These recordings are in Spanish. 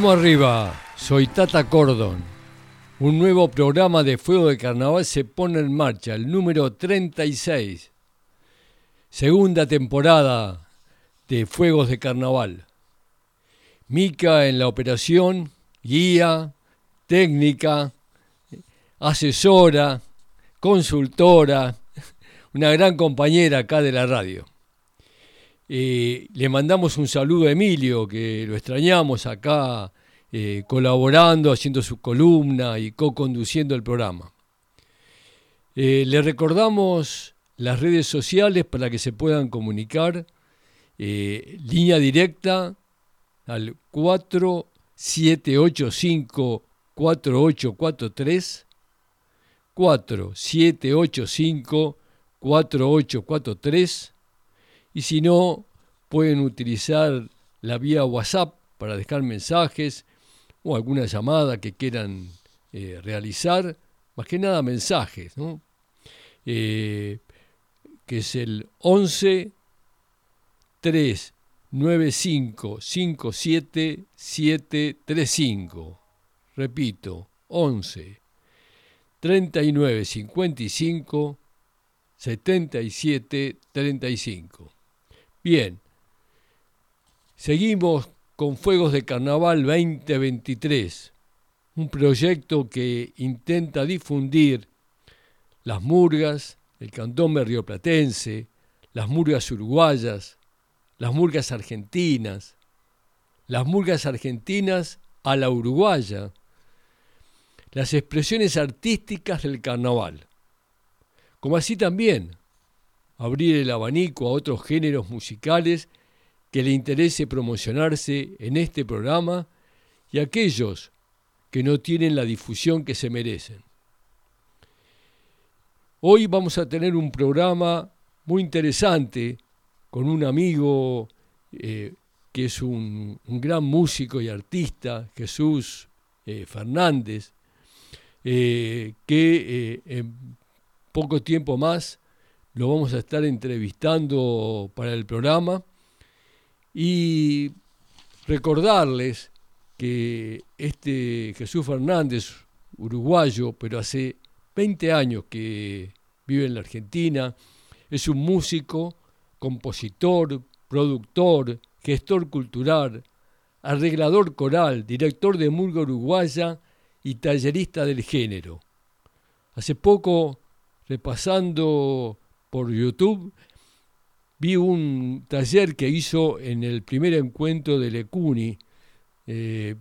Vamos arriba, soy Tata Cordon. Un nuevo programa de Fuego de Carnaval se pone en marcha, el número 36. Segunda temporada de Fuegos de Carnaval. Mica en la operación, guía, técnica, asesora, consultora, una gran compañera acá de la radio. Eh, le mandamos un saludo a Emilio, que lo extrañamos acá eh, colaborando, haciendo su columna y co-conduciendo el programa. Eh, le recordamos las redes sociales para que se puedan comunicar. línea directa al 4785 4843 4785 4843 y si no, pueden utilizar la vía WhatsApp para dejar mensajes o alguna llamada que quieran eh, realizar, más que nada mensajes, eh, que es el 11 395 57 735. Repito, 11 39 55 77 35. Bien, seguimos con Fuegos de Carnaval 2023, un proyecto que intenta difundir las murgas, el cantón rioplatense, las murgas uruguayas, las murgas argentinas, las murgas argentinas a la uruguaya, las expresiones artísticas del carnaval, como así también abrir el abanico a otros géneros musicales que le interese promocionarse en este programa y aquellos que no tienen la difusión que se merecen. Hoy vamos a tener un programa muy interesante con un amigo eh, que es un, gran músico y artista, Jesús eh, Fernández, eh, que en poco tiempo más lo vamos a estar entrevistando para el programa y recordarles que este Jesús Fernández, uruguayo, pero hace 20 años que vive en la Argentina, es un músico, compositor, productor, gestor cultural, arreglador coral, director de Murga Uruguaya y tallerista del género. Hace poco, repasando por YouTube, vi un taller que hizo en el primer encuentro de Lecuni eh,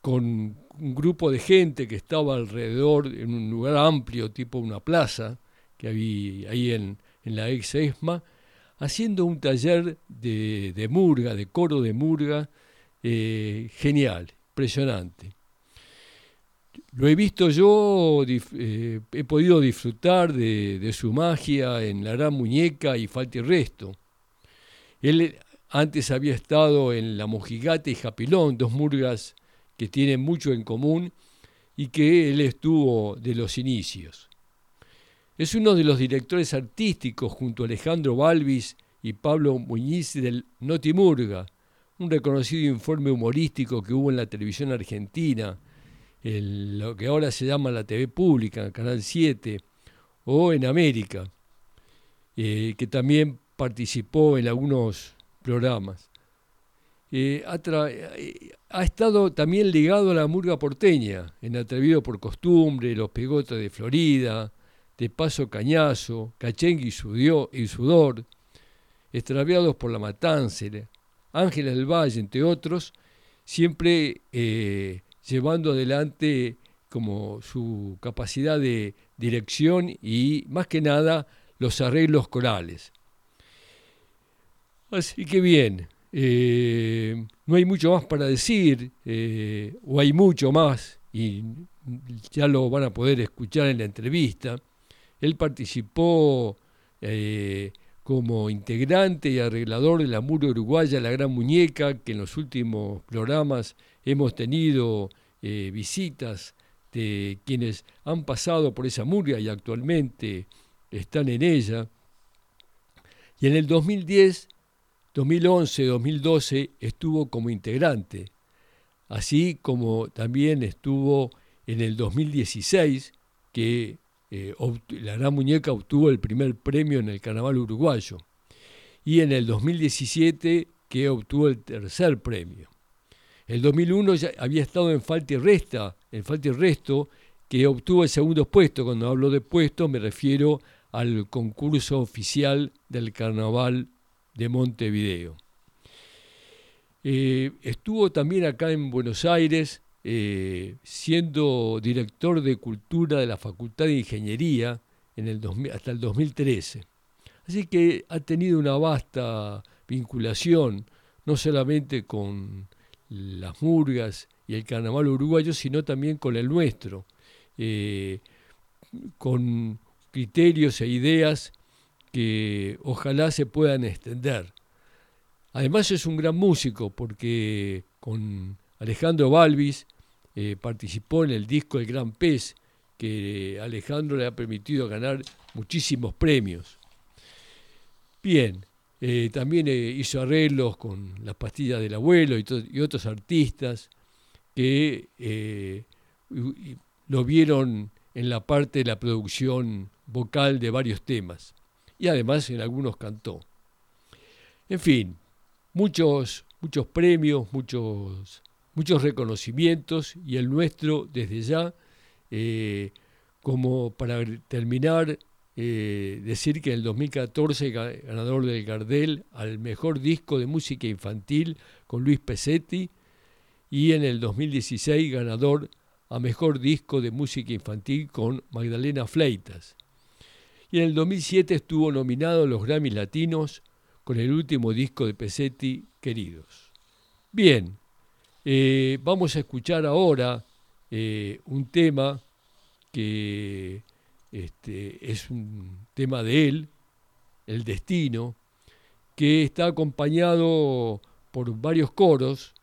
con un grupo de gente que estaba alrededor en un lugar amplio, tipo una plaza, que había ahí en, la ex ESMA, haciendo un taller de, murga, de coro de murga, eh, genial, impresionante. Lo he visto yo, eh, he podido disfrutar de, su magia en La Gran Muñeca y Falta y Resto. Él antes había estado en La Mojigata y Japilón, dos murgas que tienen mucho en común y que él estuvo de los inicios. Es uno de los directores artísticos junto a Alejandro Balvis y Pablo Muñiz del Notimurga, un reconocido informe humorístico que hubo en la televisión argentina lo que ahora se llama la TV pública, Canal 7, o en América, eh, que también participó en algunos programas. Eh, eh, ha, estado también ligado a la murga porteña, en Atrevido por Costumbre, Los Pegotes de Florida, De Paso Cañazo, Cachengue y, Sudor, Extraviados por la Matanza, Ángeles del Valle, entre otros, siempre llevando adelante como su capacidad de dirección y más que nada los arreglos corales. Así que bien, eh, no hay mucho más para decir, eh, o hay mucho más, y ya lo van a poder escuchar en la entrevista. Él participó eh, como integrante y arreglador de la Muro Uruguaya La Gran Muñeca, que en los últimos programas hemos tenido eh, visitas de quienes han pasado por esa murga y actualmente están en ella. Y en el 2010, 2011, 2012 estuvo como integrante. así como también estuvo en el 2016, que eh, la gran muñeca obtuvo el primer premio en el carnaval uruguayo, y en el 2017 que obtuvo el tercer premio. El 2001 ya había estado en Falta y Resta, en Falta y Resto, que obtuvo el segundo puesto. Cuando hablo de puesto me refiero al concurso oficial del Carnaval de Montevideo. Eh, estuvo también acá en Buenos Aires eh, siendo director de Cultura de la Facultad de Ingeniería en el hasta el 2013. Así que ha tenido una vasta vinculación, no solamente con las murgas y el carnaval uruguayo, sino también con el nuestro, eh, con criterios e ideas que ojalá se puedan extender. Además es un gran músico porque con Alejandro Balvis eh, participó en el disco El Gran Pez, que Alejandro le ha permitido ganar muchísimos premios. Bien, eh, también eh, hizo arreglos con las pastillas del abuelo y, otros artistas que lo vieron en la parte de la producción vocal de varios temas. Y además en algunos cantó. En fin, muchos, muchos premios, muchos, muchos reconocimientos y el nuestro desde ya, eh, como para terminar, eh, decir que en el 2014 ganador del Gardel al mejor disco de música infantil con Luis Pesetti y en el 2016 ganador a mejor disco de música infantil con Magdalena Fleitas. Y en el 2007 estuvo nominado a los Grammy Latinos con el último disco de Pesetti, Queridos. Bien, eh, vamos a escuchar ahora eh, un tema que este, es un tema de él, El Destino, que está acompañado por varios coros.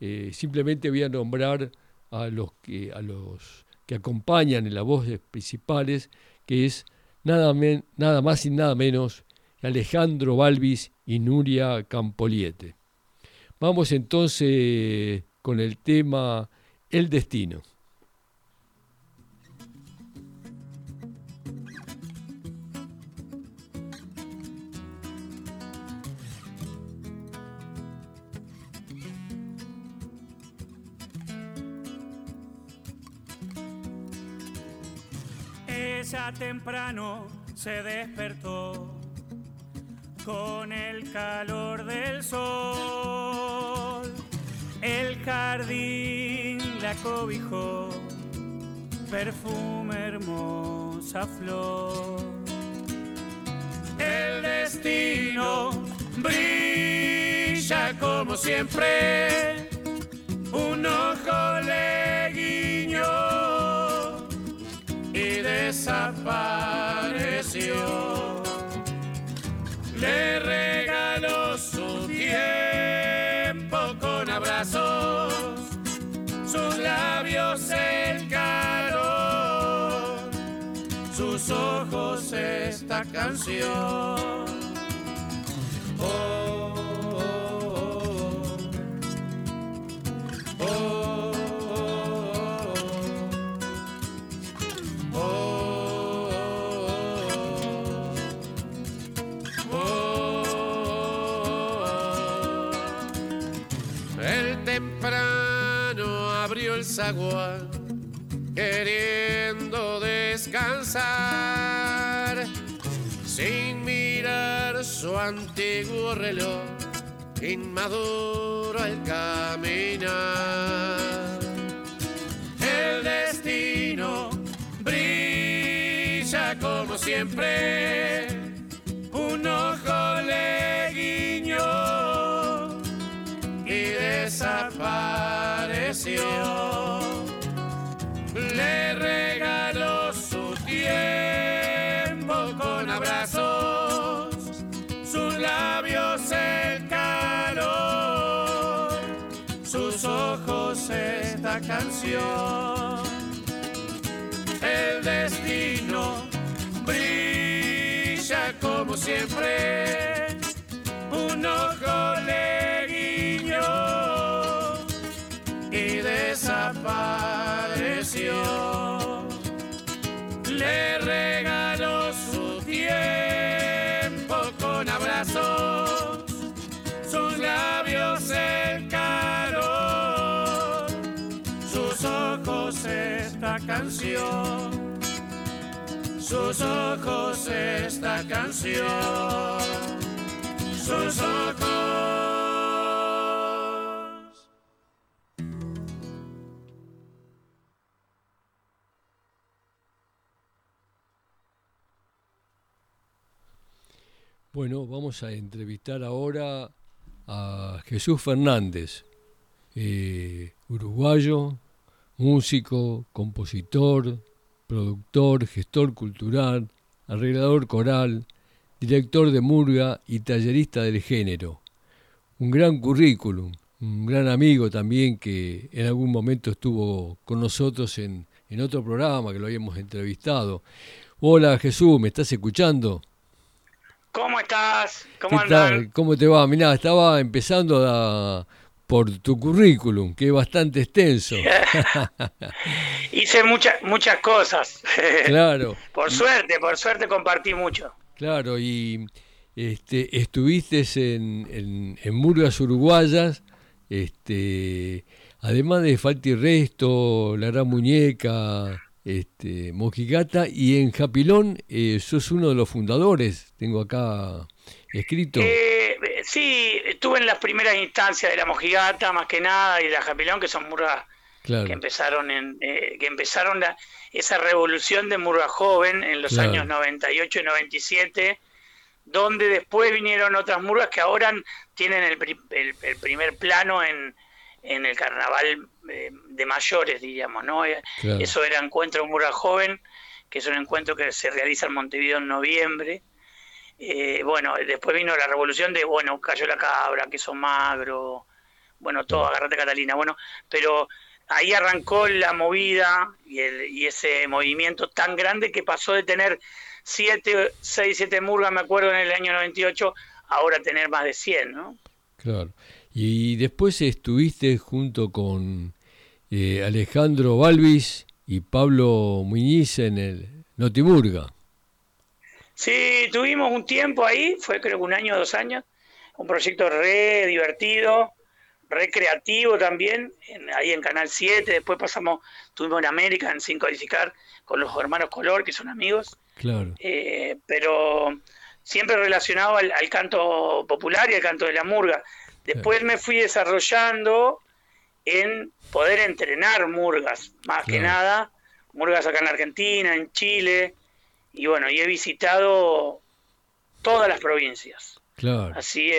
Eh, simplemente voy a nombrar a los que, a los que acompañan en las voces principales, que es nada, más y nada menos Alejandro Balvis y Nuria Campoliete. Vamos entonces con el tema El Destino. Ella temprano se despertó con el calor del sol. El jardín la cobijó, perfume hermosa flor. El destino brilla como siempre, un ojo le guiñó y desapareció le regaló su tiempo con abrazos, sus labios el calor, sus ojos esta canción. Oh, agua queriendo descansar sin mirar su antiguo reloj inmaduro al caminar. El destino brilla como siempre, canción. El destino brilla como siempre, un ojo le guiñó y desapareció. Le esta canción, sus ojos esta canción, sus ojos. Bueno, vamos a entrevistar ahora a Jesús Fernández, eh, uruguayo, músico, compositor, productor, gestor cultural, arreglador coral, director de murga y tallerista del género. Un gran currículum, un gran amigo también que en algún momento estuvo con nosotros en, en otro programa que lo habíamos entrevistado. Hola Jesús, ¿me estás escuchando? ¿Cómo estás? ¿Cómo andas? ¿Cómo te va? Mirá, estaba empezando por tu currículum, que es bastante extenso. Hice muchas muchas cosas. Claro. por suerte, por suerte compartí mucho. Claro, y este, estuviste en, en, Murgas Uruguayas, este, además de Falta y Resto, La Gran Muñeca, este, Mojigata, y en Japilón eh, sos uno de los fundadores, tengo acá escrito. Eh, sí, estuve en las primeras instancias de la Mojigata, más que nada, y la Japilón, que son murgas que empezaron en eh, que empezaron esa revolución de murga joven en los años 98 y 97 donde después vinieron otras murgas que ahora tienen el, el primer plano en, en el carnaval eh, de mayores, diríamos, ¿no? Eh, eso era Encuentro Murga Joven, que es un encuentro que se realiza en Montevideo en noviembre. Eh, bueno, después vino la revolución de, bueno, cayó la cabra, queso magro, bueno, todo, agarrate Catalina, bueno, pero ahí arrancó la movida y, el, y ese movimiento tan grande que pasó de tener siete, seis, siete murgas, me acuerdo, en el año 98, ahora tener más de 100, ¿no? Claro. Y después estuviste junto con eh, Alejandro Balvis y Pablo Muñiz en el Notimurga. Sí, tuvimos un tiempo ahí, fue creo que un año o dos años, un proyecto re divertido, re creativo también, ahí en Canal 7, después pasamos, tuvimos en América, en Sin Codificar, con los hermanos Color, que son amigos. Claro. Eh, pero siempre relacionado al, al, canto popular y al canto de la murga. Después me fui desarrollando en poder entrenar murgas, más que nada, murgas acá en Argentina, en Chile, y bueno, y he visitado todas las provincias. Claro. Así,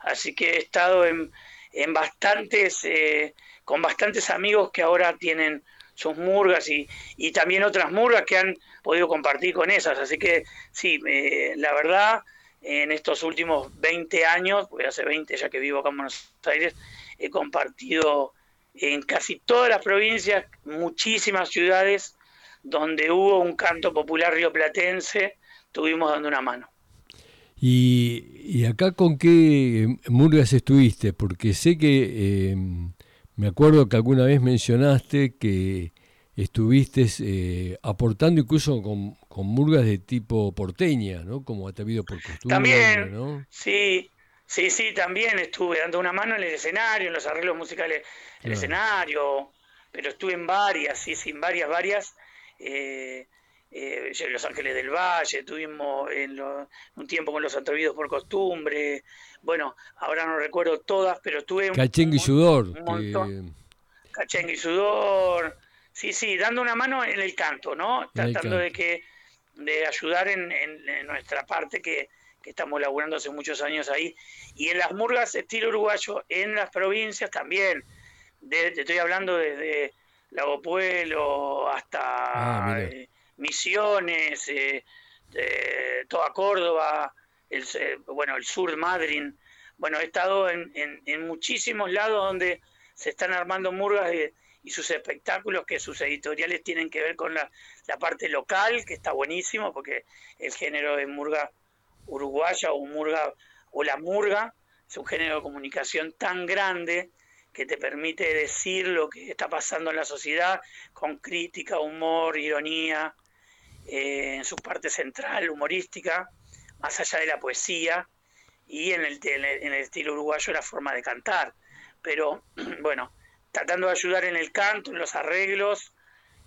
así que he estado en, en bastantes, eh, con bastantes amigos que ahora tienen sus murgas y, y, también otras murgas que han podido compartir con esas. Así que sí, eh, la verdad en estos últimos 20 años, porque hace 20 ya que vivo acá en Buenos Aires, he compartido en casi todas las provincias, muchísimas ciudades donde hubo un canto popular rioplatense, tuvimos dando una mano. ¿Y, acá con qué murgas estuviste? Porque sé que, eh, me acuerdo que alguna vez mencionaste que estuviste eh, aportando incluso con, con, murgas de tipo porteña, ¿no? Como atrevido por costumbre. También, ¿no? sí, sí, sí, también estuve dando una mano en el escenario, en los arreglos musicales del escenario, pero estuve en varias, sí, sí, en varias, varias. Eh, eh, Los Ángeles del Valle, estuvimos en un tiempo con los atrevidos por costumbre, bueno, ahora no recuerdo todas, pero estuve... Cachengue y Sudor. Un Cachengue y Sudor, Sí, sí, dando una mano en el canto, ¿no? Tratando de que de ayudar en, nuestra parte que, estamos laburando hace muchos años ahí. Y en las murgas estilo uruguayo, en las provincias también. te estoy hablando desde Lago Pueblo hasta ah, eh, Misiones, eh, toda Córdoba, el, bueno, el sur de Madrid. Bueno, he estado en, en, muchísimos lados donde se están armando murgas de y sus espectáculos, que sus editoriales tienen que ver con la, parte local, que está buenísimo, porque el género de murga uruguaya o murga o la murga es un género de comunicación tan grande que te permite decir lo que está pasando en la sociedad con crítica, humor, ironía. eh, en su parte central, humorística, más allá de la poesía, y en el, en el estilo uruguayo la forma de cantar. Pero bueno, tratando de ayudar en el canto, en los arreglos,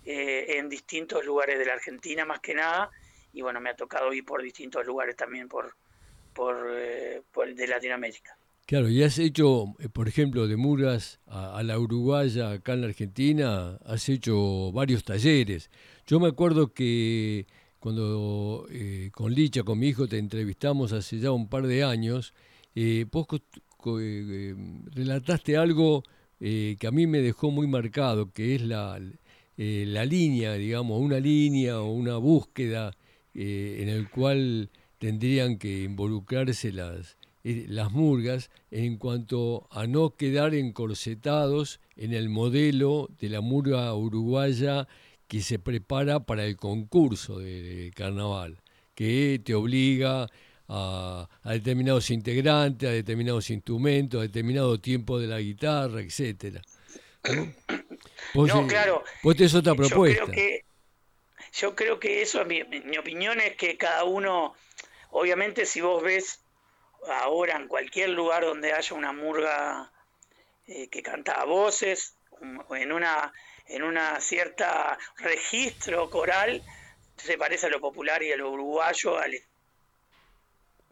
eh, en distintos lugares de la Argentina más que nada, y bueno, me ha tocado ir por distintos lugares también por, por, eh, de Latinoamérica. Claro, y has hecho, eh, por ejemplo, de Murgas a, la Uruguaya, acá en la Argentina, has hecho varios talleres. Yo me acuerdo que cuando con Licha, con mi hijo, te entrevistamos hace ya un par de años, vos relataste algo que a mí me dejó muy marcado, que es la, eh, la línea, digamos, una línea o una búsqueda eh, en el cual tendrían que involucrarse las, eh, las murgas en cuanto a no quedar encorsetados en el modelo de la murga uruguaya que se prepara para el concurso de, carnaval, que te obliga a, a, determinados integrantes, a determinados instrumentos, a determinado tiempo de la guitarra, etcétera no, claro. Vos tenés otra propuesta. Yo creo que, yo creo que eso, mi, mi opinión es que cada uno, obviamente si vos ves ahora en cualquier lugar donde haya una murga eh, que canta a voces, en una, en una cierta registro coral, se parece a lo popular y a lo uruguayo, al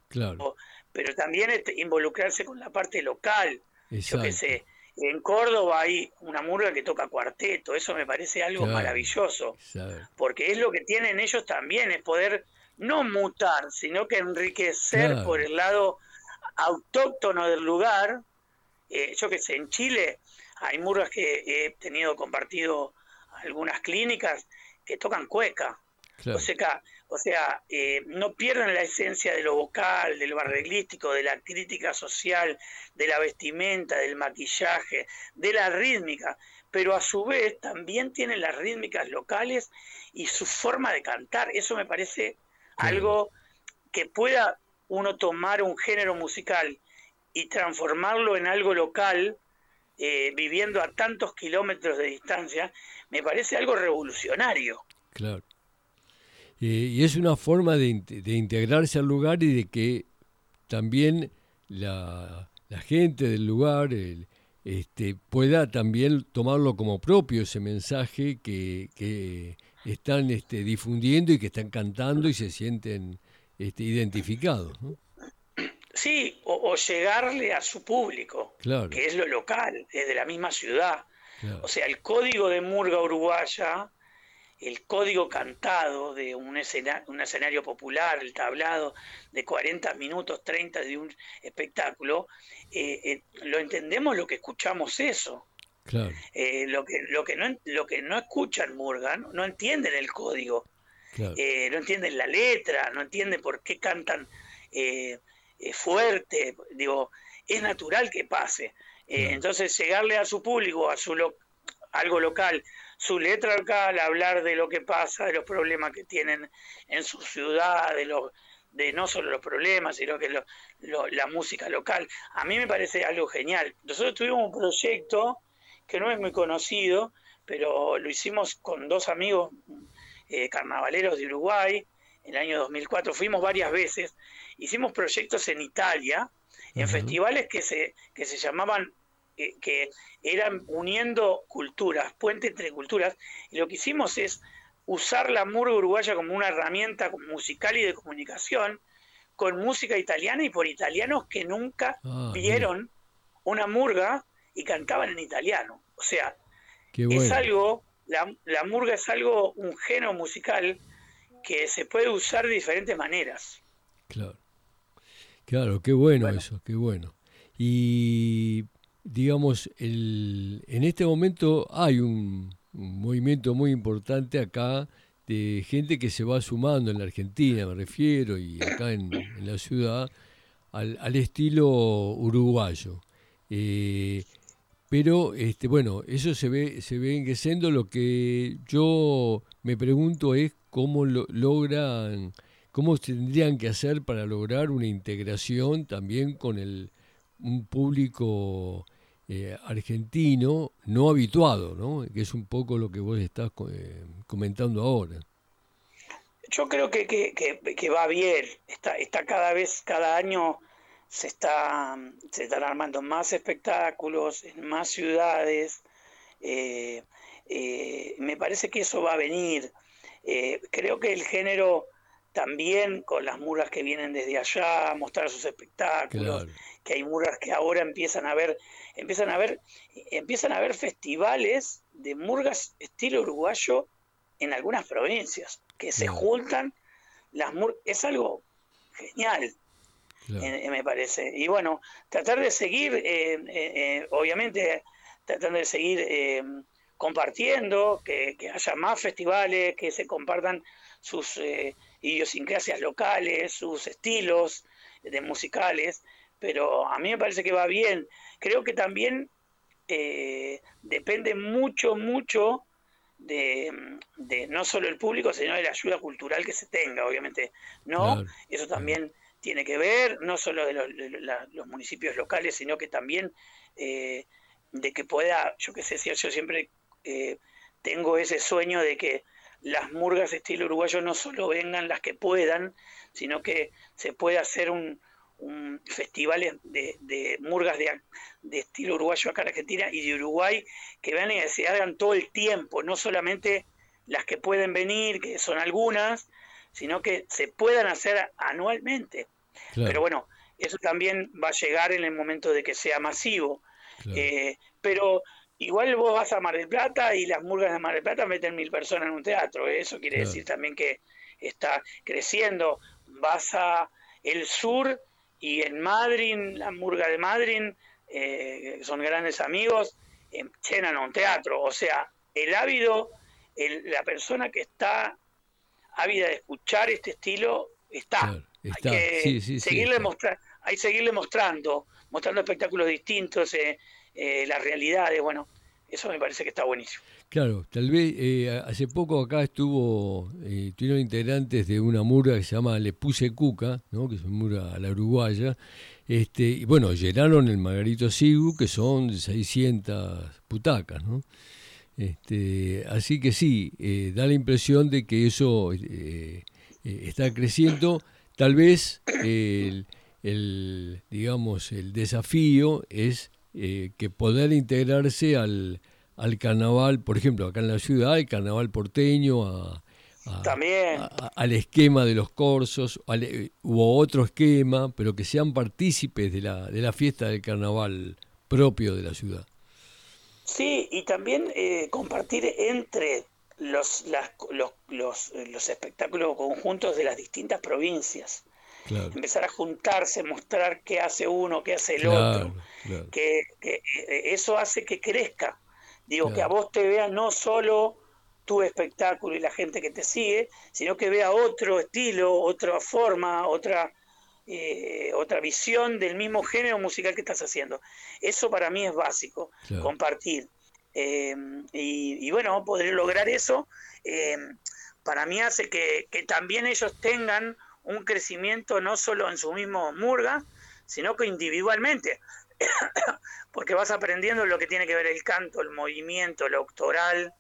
Claro. Pero también este, involucrarse con la parte local. Yo qué sé, en Córdoba hay una murga que toca cuarteto, eso me parece algo maravilloso, porque es lo que tienen ellos también, es poder no mutar, sino que enriquecer por el lado autóctono del lugar. Eh, yo que sé, en Chile hay murgas que he tenido compartido algunas clínicas que tocan cueca. O sea, o sea eh, no pierden la esencia de lo vocal, de lo arreglístico, de la crítica social, de la vestimenta, del maquillaje, de la rítmica, pero a su vez también tienen las rítmicas locales y su forma de cantar. Eso me parece algo que pueda uno tomar un género musical y transformarlo en algo local, eh, viviendo a tantos kilómetros de distancia, me parece algo revolucionario. Claro. Eh, y es una forma de, integrarse al lugar y de que también la, gente del lugar este, pueda también tomarlo como propio ese mensaje que, están este, difundiendo y que están cantando y se sienten este, identificados. Sí, o, llegarle a su público, que es lo local, es de la misma ciudad. O sea, el código de Murga Uruguaya el código cantado de un escenario, un escenario popular, el tablado de 40 minutos, 30 de un espectáculo, eh, eh, lo entendemos lo que escuchamos eso. Eh, lo, que, lo, que no, lo que no escuchan Morgan no entienden el código, no entienden la letra, no entienden por qué cantan fuerte, digo, es natural que pase. Entonces llegarle a su público, a su algo local, su letra local, hablar de lo que pasa, de los problemas que tienen en su ciudad, de los de no solo los problemas, sino que la música local. A mí me parece algo genial. Nosotros tuvimos un proyecto que no es muy conocido, pero lo hicimos con dos amigos eh, carnavaleros de Uruguay en el año 2004. Fuimos varias veces. Hicimos proyectos en Italia, en festivales que se, que se llamaban que, eran uniendo culturas, puente entre culturas, y lo que hicimos es usar la murga uruguaya como una herramienta musical y de comunicación con música italiana y por italianos que nunca ah, vieron una murga y cantaban en italiano. O sea, es algo, la, la, murga es algo, un género musical que se puede usar de diferentes maneras. Claro, claro, qué bueno. eso, qué bueno. Y digamos, el, en este momento hay un, movimiento muy importante acá de gente que se va sumando en la Argentina, me refiero, y acá en, la ciudad, al, al estilo uruguayo. Eh, pero este, bueno, eso se ve, se ve engueciendo. Lo que yo me pregunto es cómo lo, logran, cómo tendrían que hacer para lograr una integración también con el un público eh, argentino no habituado, ¿no? que es un poco lo que vos estás eh, comentando ahora. yo creo que, que, va bien, está, está cada vez, cada año se, está, se están armando más espectáculos en más ciudades. Eh, eh, me parece que eso va a venir. Eh, creo que el género también con las murgas que vienen desde allá a mostrar sus espectáculos, que hay murgas que ahora empiezan a ver, empiezan a ver, empiezan a ver festivales de murgas estilo uruguayo en algunas provincias, que se juntan las murgas, es algo genial. Eh, me parece. Y bueno, tratar de seguir, eh, eh, obviamente, tratando de seguir compartiendo, que, haya más festivales, que se compartan sus idiosincrasias locales, sus estilos de musicales, pero a mí me parece que va bien. Creo que también depende mucho, mucho de, no solo el público, sino de la ayuda cultural que se tenga, obviamente. ¿No? Eso también tiene que ver, no solo de los, municipios locales, sino que también eh, de que pueda, yo qué sé, yo siempre eh, tengo ese sueño de que las murgas estilo uruguayo no solo vengan las que puedan, sino que se pueda hacer un, un festival de, murgas de, de, estilo uruguayo acá en Argentina y de Uruguay que vean y se hagan todo el tiempo, no solamente las que pueden venir, que son algunas, sino que se puedan hacer anualmente. Pero bueno, eso también va a llegar en el momento de que sea masivo. Eh, pero igual vos vas a Mar del Plata y las murgas de Mar del Plata meten mil personas en un teatro. Eso quiere decir también que está creciendo. Vas a el sur y en Madrid, la murga de Madrid, eh, son grandes amigos, eh, llenan un teatro. O sea, el ávido, la persona que está ávida de escuchar este estilo, está. Hay que seguirle, hay seguirle mostrando, mostrando espectáculos distintos, eh, eh, las realidades, bueno, eso me parece que está buenísimo. Claro, tal vez eh, hace poco acá estuvo, eh, tuvieron integrantes de una murga que se llama Le Puse Cuca, ¿no? que es una murga a la uruguaya, este, y bueno, llenaron el Margarito Sigu, que son 600 putacas, ¿no? Este, así que sí, da la impresión de que eso está creciendo Tal vez el, digamos, el desafío es eh, que poder integrarse al, al carnaval, por ejemplo, acá en la ciudad, el carnaval porteño, a, al esquema de los corsos, al, u otro esquema, pero que sean partícipes de la, de la fiesta del carnaval propio de la ciudad. Sí, y también eh, compartir entre los, los, los, los, espectáculos conjuntos de las distintas provincias. Empezar a juntarse, mostrar qué hace uno, qué hace el otro. Que, que, eh, eso hace que crezca. Digo, que a vos te vea no solo tu espectáculo y la gente que te sigue, sino que vea otro estilo, otra forma, otra, eh, otra visión del mismo género musical que estás haciendo. Eso para mí es básico, compartir. Eh, y, bueno, poder lograr eso eh, para mí hace que, también ellos tengan un crecimiento no solo en su mismo murga, sino que individualmente, porque vas aprendiendo lo que tiene que ver el canto, el movimiento, lo octoral.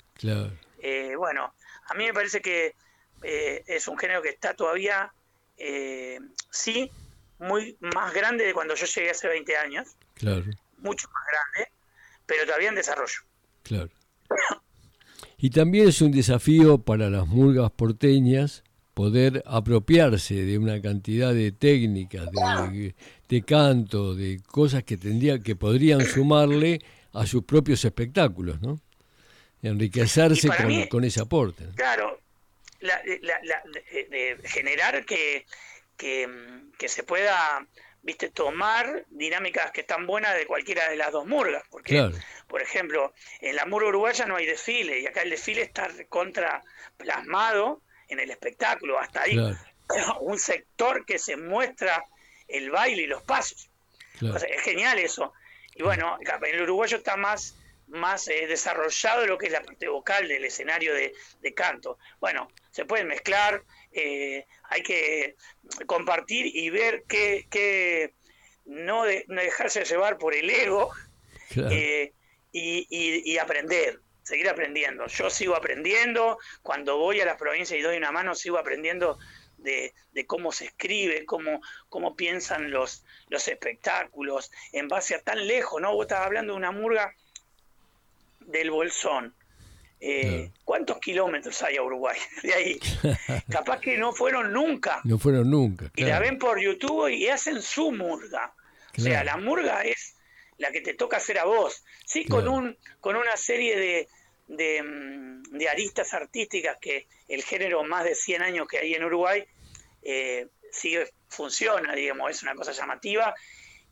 Eh, bueno, a mí me parece que es un género que está todavía, sí, muy más grande de cuando yo llegué hace 20 años. Mucho más grande, pero todavía en desarrollo. Claro. Y también es un desafío para las murgas porteñas poder apropiarse de una cantidad de técnicas, de, canto, de cosas que tendría, que podrían sumarle a sus propios espectáculos, ¿no? Enriquecerse con, ese aporte. Claro, generar que, que se pueda viste, tomar dinámicas que están buenas de cualquiera de las dos murgas. Porque, por ejemplo, en la murga uruguaya no hay desfile y acá el desfile está contra plasmado en el espectáculo. Hasta ahí un sector que se muestra el baile y los pasos. es genial eso. Y bueno, en el uruguayo está más más eh, desarrollado lo que es la parte vocal del escenario de, de canto. Bueno, se pueden mezclar, eh, hay que compartir y ver que, no, dejarse llevar por el ego eh, y, aprender. seguir aprendiendo. Yo sigo aprendiendo, cuando voy a las provincias y doy una mano, sigo aprendiendo de, cómo se escribe, cómo, cómo piensan los, los espectáculos, en base a tan lejos, ¿no? Vos estabas hablando de una murga del Bolsón. Eh, ¿Cuántos kilómetros hay a Uruguay de ahí? Capaz que no fueron nunca. No fueron nunca. Y la ven por YouTube y hacen su murga. O sea, la murga es la que te toca hacer a vos. Sí, con, un, con una serie de, Mm, de, aristas artísticas que el género más de 100 años que hay en Uruguay eh, sigue, funciona, digamos, es una cosa llamativa,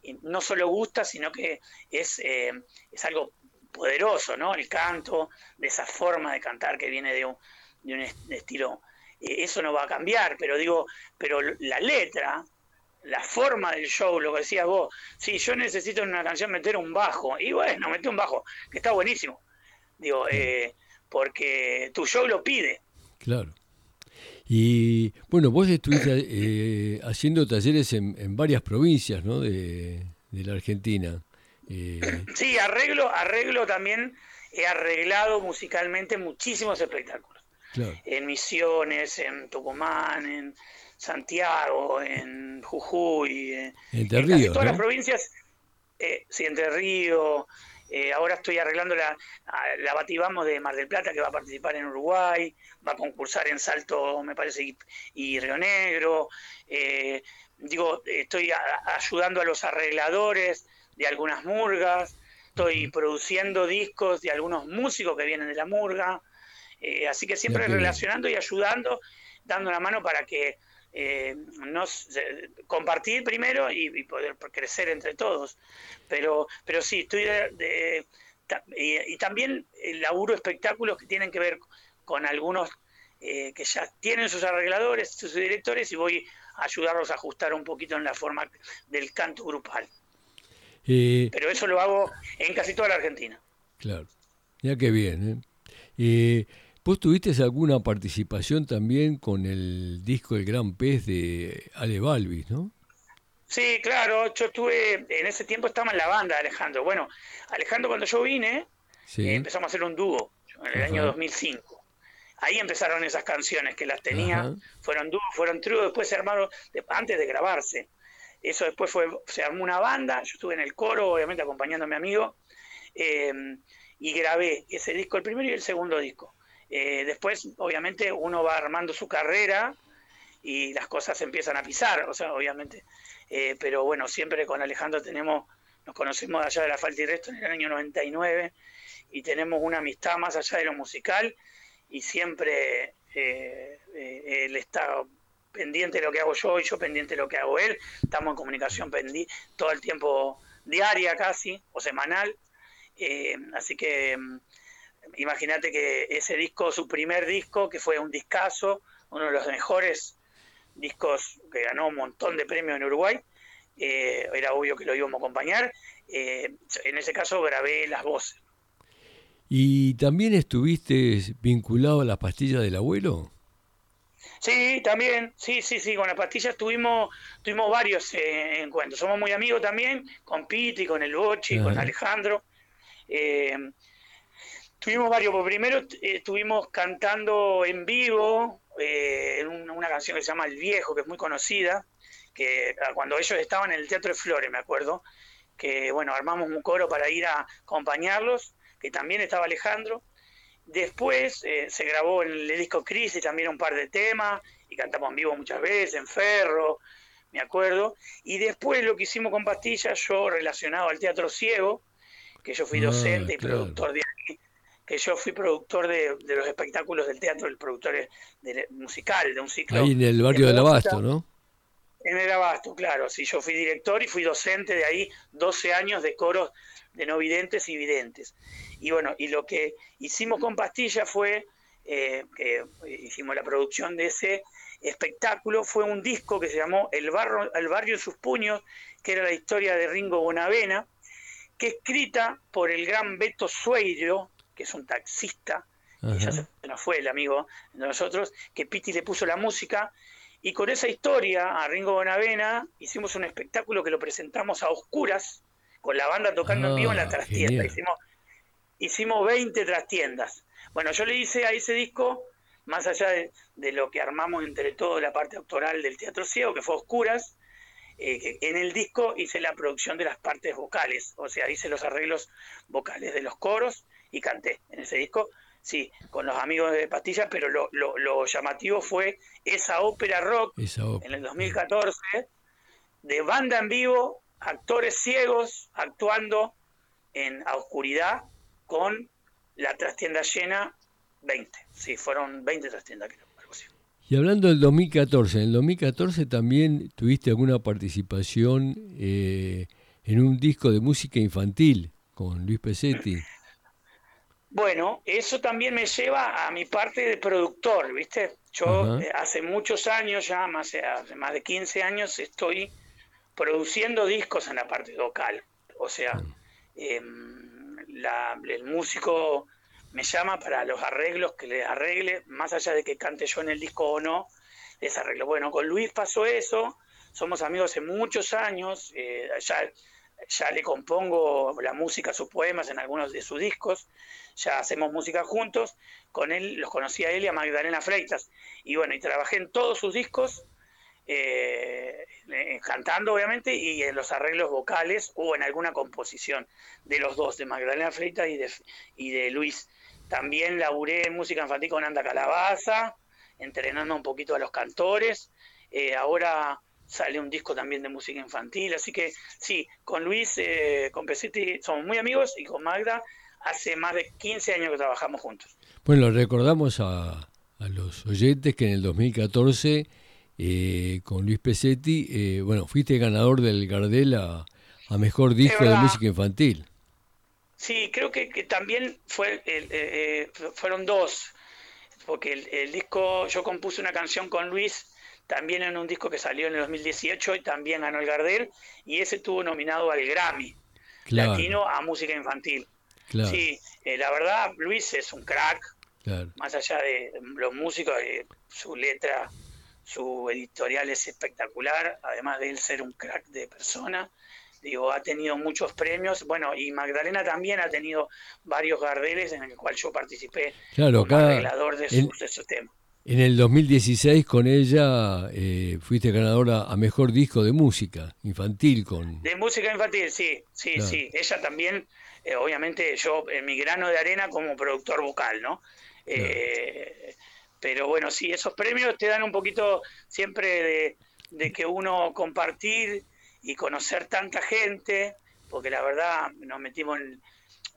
y no solo gusta, sino que es, eh, es algo poderoso, ¿no? El canto, de esa forma de cantar que viene de un, de un estilo, eh, eso no va a cambiar, pero digo, pero la letra, la forma del show, lo que decías vos, si yo necesito en una canción meter un bajo, y bueno, mete un bajo, que está buenísimo, Digo, eh, porque tu show lo pide. Claro. Y bueno, vos estuviste eh, haciendo talleres en, varias provincias ¿no? de, la Argentina. Eh, sí, arreglo, arreglo también, he arreglado musicalmente muchísimos espectáculos. En Misiones, en Tucumán, en Santiago, en Jujuy, en, Entre Ríos, todas las provincias, eh, sí, Entre Ríos, eh, ahora estoy arreglando la, la Batibamos de Mar del Plata, que va a participar en Uruguay, va a concursar en Salto, me parece, y, Río Negro. Eh, digo, estoy ayudando a los arregladores de algunas murgas, estoy produciendo discos de algunos músicos que vienen de la murga. Eh, así que siempre relacionando y ayudando, dando la mano para que eh, nos, compartir primero y, poder crecer entre todos. Pero, pero sí, estoy de, y, también el laburo espectáculos que tienen que ver con algunos eh, que ya tienen sus arregladores, sus directores, y voy a ayudarlos a ajustar un poquito en la forma del canto grupal. Eh, pero eso lo hago en casi toda la Argentina. Claro, ya que bien. ¿eh? Vos tuviste alguna participación también con el disco El Gran Pez de Ale Balvis, ¿no? Sí, claro, yo estuve, en ese tiempo estaba en la banda de Alejandro. Bueno, Alejandro cuando yo vine, eh, empezamos a hacer un dúo en el año 2005. Ahí empezaron esas canciones que las tenía, fueron dúos, fueron tríos, después se armaron, antes de grabarse. Eso después fue, se armó una banda, yo estuve en el coro, obviamente acompañando a mi amigo, eh, y grabé ese disco, el primero y el segundo disco. Eh, después, obviamente, uno va armando su carrera y las cosas empiezan a pisar, o sea, obviamente. Eh, pero bueno, siempre con Alejandro tenemos, nos conocimos allá de la falta y resto en el año 99 y tenemos una amistad más allá de lo musical y siempre él está pendiente de lo que hago yo y yo pendiente de lo que hago él. Estamos en comunicación todo el tiempo diaria casi o semanal. así que mm, imagínate que ese disco, su primer disco, que fue un discazo, uno de los mejores discos que ganó un montón de premios en Uruguay, eh, era obvio que lo íbamos a acompañar. Eh, en ese caso grabé las voces. ¿Y también estuviste vinculado a las pastillas del abuelo? Sí, también, sí, sí, sí, con las pastillas tuvimos, tuvimos varios eh, encuentros. Somos muy amigos también, con Piti, con el Bochi, con Alejandro. Eh, Tuvimos varios, primero eh, estuvimos cantando en vivo eh, en una canción que se llama El Viejo, que es muy conocida, que ah, cuando ellos estaban en el Teatro de Flores, me acuerdo, que bueno, armamos un coro para ir a acompañarlos, que también estaba Alejandro. Después eh, se grabó en el disco Crisis también un par de temas, y cantamos en vivo muchas veces, en Ferro, me acuerdo. Y después lo que hicimos con Pastillas, yo relacionado al Teatro Ciego, que yo fui ah, docente y productor de que yo fui productor de, los espectáculos del teatro, el productor de, musical, de un ciclo. Ahí en el barrio del Abasto, ¿no? En el Abasto, claro, sí, yo fui director y fui docente de ahí 12 años de coros de no videntes y videntes. Y bueno, y lo que hicimos con Pastilla fue, eh, que hicimos la producción de ese espectáculo, fue un disco que se llamó El, barro, el barrio en sus puños, que era la historia de Ringo Bonavena, que escrita por el gran Beto Sueiro, que es un taxista, y ya se nos fue el amigo de nosotros, que Piti le puso la música, y con esa historia a Ringo Bonavena hicimos un espectáculo que lo presentamos a oscuras, con la banda tocando en vivo en la ah, trastienda. Hicimos hicimos 20 trastiendas. Bueno, yo le hice a ese disco, más allá de, lo que armamos entre todo la parte autoral del Teatro Ciego, que fue Oscuras, eh, en el disco hice la producción de las partes vocales, o sea, hice los arreglos vocales de los coros y canté en ese disco, sí, con los amigos de Pastillas, pero lo, llamativo fue esa ópera rock en el 2014, de banda en vivo, actores ciegos actuando en a oscuridad con la trastienda llena, 20. Sí, fueron 20 trastiendas, creo. Y hablando del 2014, en el 2014 también tuviste alguna participación eh, en un disco de música infantil con Luis Pesetti. Bueno, eso también me lleva a mi parte de productor, ¿viste? Yo eh, hace muchos años, ya más, hace más de 15 años, estoy produciendo discos en la parte vocal. O sea, em, el músico me llama para los arreglos que le arregle, más allá de que cante yo en el disco o no, les arreglo. Bueno, con Luis pasó eso, somos amigos hace muchos años, eh, ya ya le compongo la música, sus poemas en algunos de sus discos, ya hacemos música juntos, con él los conocí a él y a Magdalena Freitas, y bueno, y trabajé en todos sus discos, eh, cantando obviamente, y en los arreglos vocales o en alguna composición de los dos, de Magdalena Freitas y de, y de Luis. También laburé en música infantil con Anda Calabaza, entrenando un poquito a los cantores, eh, ahora sale un disco también de música infantil, así que sí, con Luis, eh, con Pesetti somos muy amigos y con Magda hace más de 15 años que trabajamos juntos. Bueno, recordamos a, los oyentes que en el 2014 eh, con Luis Pesetti, eh, bueno, fuiste ganador del Gardel a, Mejor Disco de Música Infantil. Sí, creo que, también fue fueron dos, porque el, el disco, yo compuse una canción con Luis también en un disco que salió en el 2018 y también ganó el Gardel, y ese estuvo nominado al Grammy Latino a música infantil. Sí, eh, la verdad, Luis es un crack, más allá de los músicos, eh, su letra, su editorial es espectacular, además de él ser un crack de persona. Digo, ha tenido muchos premios, bueno, y Magdalena también ha tenido varios Gardeles en el cual yo participé como arreglador de, de sus temas. En el 2016 con ella eh, fuiste ganadora a Mejor Disco de Música Infantil con... De música infantil, sí, sí, sí. Ella también, eh, obviamente yo en mi grano de arena como productor vocal, ¿no? Eh, pero bueno, sí, esos premios te dan un poquito siempre de, de que uno compartir y conocer tanta gente, porque la verdad nos metimos en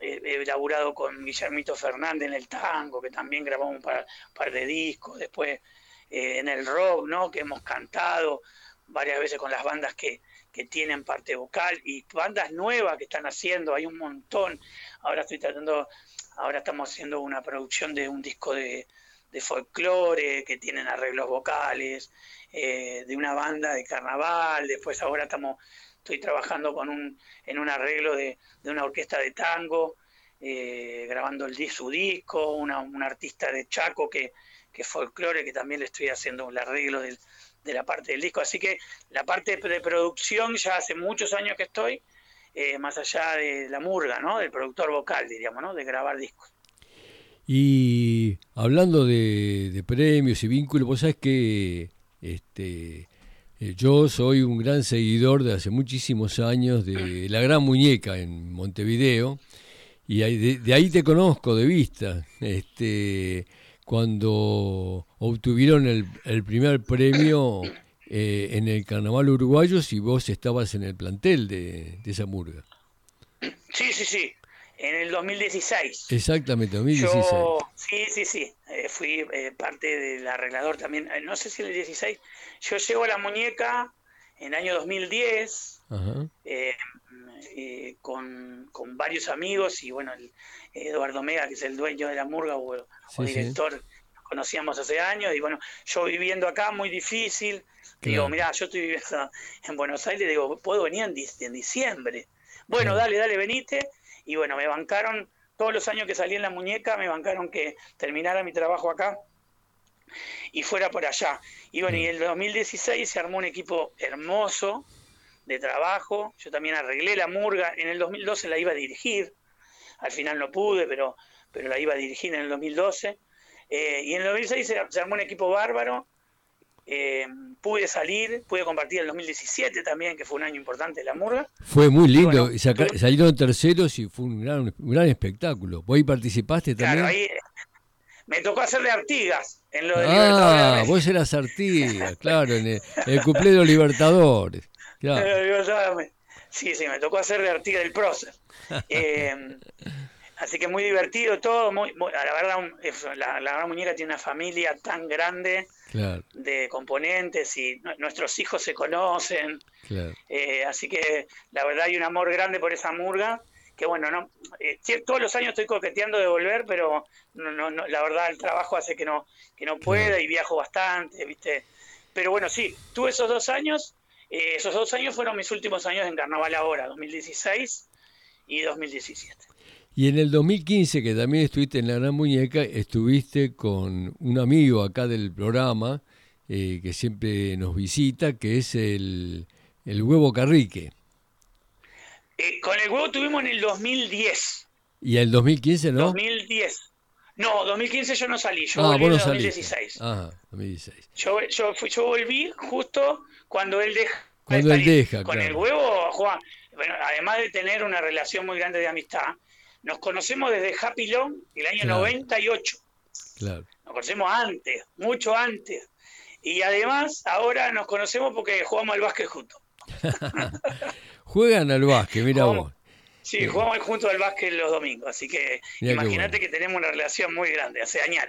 he laburado con Guillermito Fernández en el tango, que también grabamos un par, de discos, después eh, en el rock, ¿no? que hemos cantado varias veces con las bandas que, que tienen parte vocal y bandas nuevas que están haciendo, hay un montón. Ahora estoy tratando, ahora estamos haciendo una producción de un disco de, de folclore que tienen arreglos vocales, eh, de una banda de carnaval, después ahora estamos estoy trabajando con un, en un arreglo de, una orquesta de tango, eh, grabando el, su disco, una, un artista de Chaco que, que folclore, que también le estoy haciendo el arreglo de la parte del disco. Así que la parte de producción ya hace muchos años que estoy, eh, más allá de la murga, ¿no? del productor vocal, diríamos, ¿no? de grabar discos. Y hablando de, de premios y vínculos, vos sabés que este, eh, yo soy un gran seguidor de hace muchísimos años de La Gran Muñeca en Montevideo y de, ahí te conozco de vista. Este, cuando obtuvieron el, primer premio eh, en el Carnaval Uruguayo, si vos estabas en el plantel de, esa murga. Sí, sí, sí. En el 2016. Exactamente, 2016. sí, sí, sí. Eh, fui parte del arreglador también. no sé si en el 16 yo llevo la muñeca en el año 2010 eh, eh, con, varios amigos y bueno, Eduardo Mega, que es el dueño de la murga o, director, conocíamos hace años y bueno, yo viviendo acá muy difícil, digo, mirá, yo estoy viviendo en Buenos Aires, digo, puedo venir en, diciembre. Bueno, dale, dale, venite y bueno, me bancaron todos los años que salí en la muñeca, me bancaron que terminara mi trabajo acá y fuera por allá. Y bueno, y en el 2016 se armó un equipo hermoso de trabajo. Yo también arreglé la murga. En el 2012 la iba a dirigir. al final no pude, pero, pero la iba a dirigir en el 2012. Eh, y en el 2006 se, armó un equipo bárbaro. Eh, pude salir, pude compartir el 2017 también, que fue un año importante de la murga. Fue muy lindo, salieron terceros y fue un gran, gran espectáculo. ¿Vos ahí participaste también? Claro, ahí me tocó hacerle Artigas en lo de Ah, vos eras Artigas, claro, en el, el de los Libertadores. Sí, sí, me tocó hacer de Artigas del Prócer. Eh, así que muy divertido todo. Muy, la, verdad, la, la, gran muñeca tiene una familia tan grande de componentes y nuestros hijos se conocen. Eh, así que la verdad hay un amor grande por esa murga que bueno, no eh, todos los años estoy coqueteando de volver, pero no, no, la verdad el trabajo hace que no que no pueda y viajo bastante, ¿viste? Pero bueno, sí, tuve esos dos años, eh, esos dos años fueron mis últimos años en Carnaval ahora, 2016 y 2017. Y en el 2015, que también estuviste en La Gran Muñeca, estuviste con un amigo acá del programa eh, que siempre nos visita, que es el, el Huevo Carrique. Eh, con el huevo tuvimos en el 2010. ¿Y el 2015 no? 2010. No, 2015 yo no salí, yo ah, volví en 2016. Ah, 2016. Yo, yo, fui, yo volví justo cuando él deja. Cuando él deja, Con el huevo, Juan, bueno, además de tener una relación muy grande de amistad, nos conocemos desde Happy Long, el año 98. Claro. Nos conocemos antes, mucho antes. Y además, ahora nos conocemos porque jugamos al básquet juntos. Juegan al básquet, mira vos. Sí, eh, jugamos juntos al básquet los domingos, así que imagínate que tenemos una relación muy grande, hace años.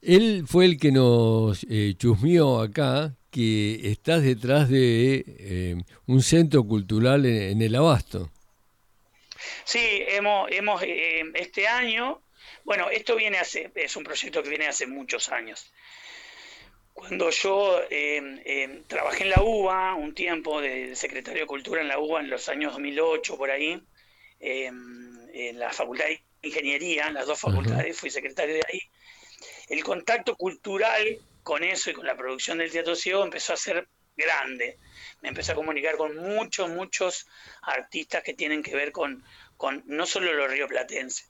Él fue el que nos eh, chusmeó acá que estás detrás de eh, un centro cultural en, el Abasto. Sí, hemos, hemos este año, bueno, esto viene hace, es un proyecto que viene hace muchos años. Cuando yo em, em, trabajé en la UBA un tiempo de secretario de Cultura en la UBA en los años 2008 por ahí, em, en la Facultad de Ingeniería, en las dos facultades, fui secretario de ahí, el contacto cultural con eso y con la producción del Teatro Ciego empezó a ser grande. Me empecé a comunicar con muchos, muchos artistas que tienen que ver con, con no solo los rioplatenses.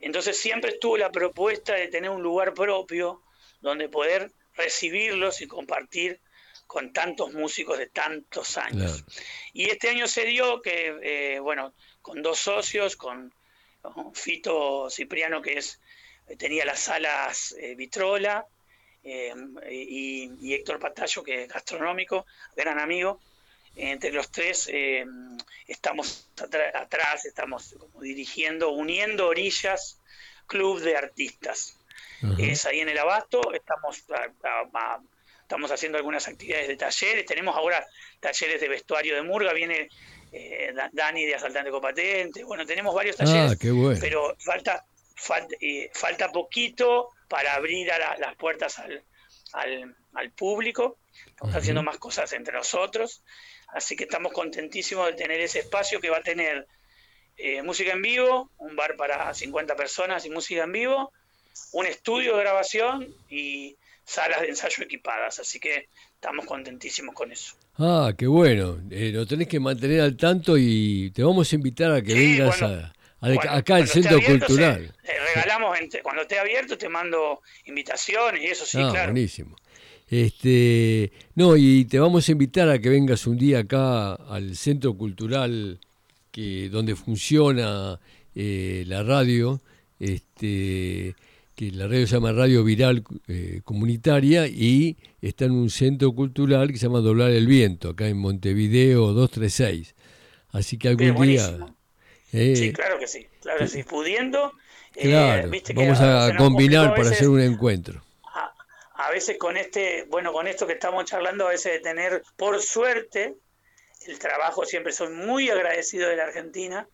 Entonces siempre estuvo la propuesta de tener un lugar propio donde poder recibirlos y compartir con tantos músicos de tantos años. Y este año se dio que, eh, bueno, con dos socios, con, Fito Cipriano, que es tenía las salas eh, Vitrola, eh, y, Héctor Patallo, que es gastronómico, gran amigo. Entre los tres estamos atrás, estamos como dirigiendo, uniendo orillas, club de artistas. Es ahí en el Abasto, estamos, estamos haciendo algunas actividades de talleres, tenemos ahora talleres de vestuario de Murga, viene eh, Dani de Asaltante Copatente, bueno, tenemos varios ah, talleres, pero falta, eh, falta, poquito para abrir a las puertas al, al, público, estamos haciendo más cosas entre nosotros, así que estamos contentísimos de tener ese espacio que va a tener eh, música en vivo, un bar para 50 personas y música en vivo, un estudio de grabación y salas de ensayo equipadas, así que estamos contentísimos con eso. Ah, qué bueno, eh, lo tenés que mantener al tanto y te vamos a invitar a que vengas a, acá al Centro Cultural. regalamos, cuando esté abierto te mando invitaciones y eso sí, ah, claro. Buenísimo. Este, no, y te vamos a invitar a que vengas un día acá al Centro Cultural que donde funciona eh, la radio, este que la radio se llama Radio Viral eh, Comunitaria y está en un centro cultural que se llama Doblar el Viento, acá en Montevideo 236. Así que algún día... Eh, sí, claro que sí, claro que sí, pudiendo... Eh, claro, vamos a, combinar para hacer un encuentro. A, veces con este, bueno, con esto que estamos charlando, a veces de tener, por suerte, el trabajo, siempre soy muy agradecido de la Argentina,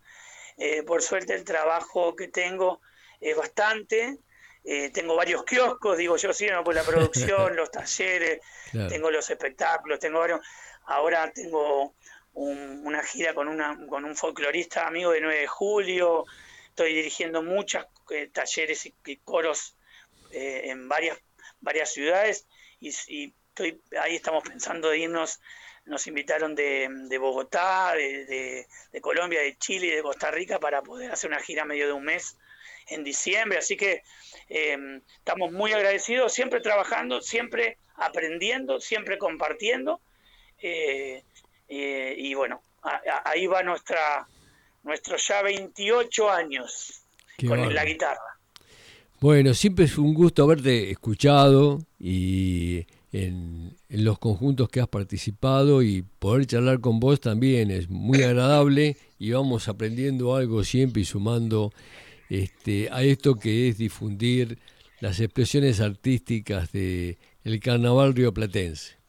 por suerte el trabajo que tengo es bastante, eh, tengo varios kioscos, digo yo, sí, por la producción, los talleres, tengo los espectáculos, tengo varios. Ahora tengo una gira con, una, con un folclorista amigo de 9 de julio, estoy dirigiendo muchos eh, talleres y, coros eh, en varias, varias ciudades y, estoy, ahí estamos pensando de irnos nos invitaron de, Bogotá, de, Colombia, de Chile y de Costa Rica para poder hacer una gira medio de un mes en diciembre. Así que eh, estamos muy agradecidos, siempre trabajando, siempre aprendiendo, siempre compartiendo. Eh, eh, y bueno, ahí va nuestra nuestros ya 28 años con la guitarra. Bueno, siempre es un gusto haberte escuchado y en, los conjuntos que has participado y poder charlar con vos también es muy agradable y vamos aprendiendo algo siempre y sumando este, a esto que es difundir las expresiones artísticas del el carnaval rioplatense.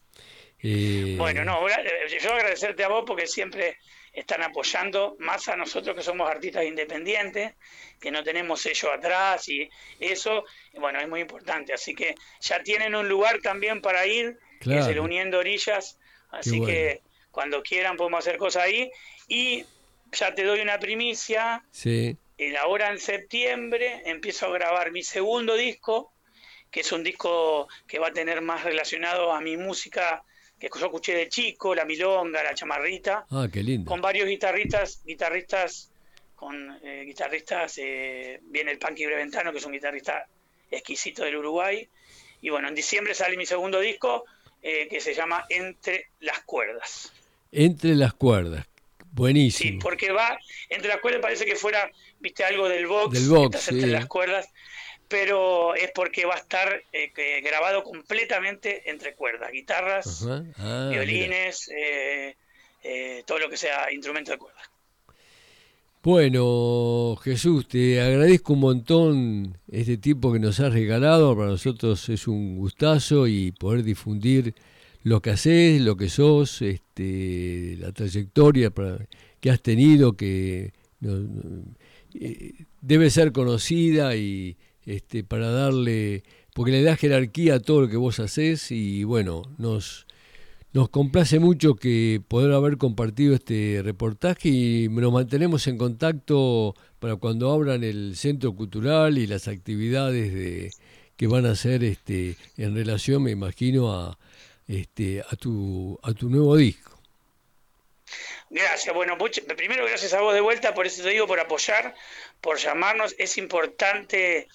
Eh, bueno, no, yo agradecerte a vos porque siempre están apoyando más a nosotros que somos artistas independientes, que no tenemos sello atrás y eso, bueno, es muy importante. Así que ya tienen un lugar también para ir, que es el Uniendo Orillas, así que cuando quieran podemos hacer cosas ahí. Y ya te doy una primicia. Sí. Y ahora en septiembre empiezo a grabar mi segundo disco, que es un disco que va a tener más relacionado a mi música que yo escuché de chico, la milonga, la chamarrita. Ah, qué lindo. Con varios guitarristas, guitarristas, con eh, guitarristas, eh, viene el Panqui Breventano, que es un guitarrista exquisito del Uruguay. Y bueno, en diciembre sale mi segundo disco, eh, que se llama Entre las cuerdas. Entre las cuerdas. Buenísimo. Sí, porque va, entre las cuerdas parece que fuera, viste, algo del box, del box entre las cuerdas, pero es porque va a estar eh, grabado completamente entre cuerdas, guitarras, ah, violines, eh, eh, todo lo que sea instrumento de cuerda. Bueno, Jesús, te agradezco un montón este tiempo que nos has regalado. Para nosotros es un gustazo y poder difundir lo que haces, lo que sos, este, la trayectoria que has tenido, que debe ser conocida y, este, para darle, porque le da jerarquía a todo lo que vos haces y bueno, nos, nos complace mucho que poder haber compartido este reportaje y nos mantenemos en contacto para cuando abran el centro cultural y las actividades de, que van a hacer este, en relación, me imagino, a, este, a, tu, a tu nuevo disco. Gracias, bueno, primero gracias a vos de vuelta, por eso te digo, por apoyar, por llamarnos. Es importante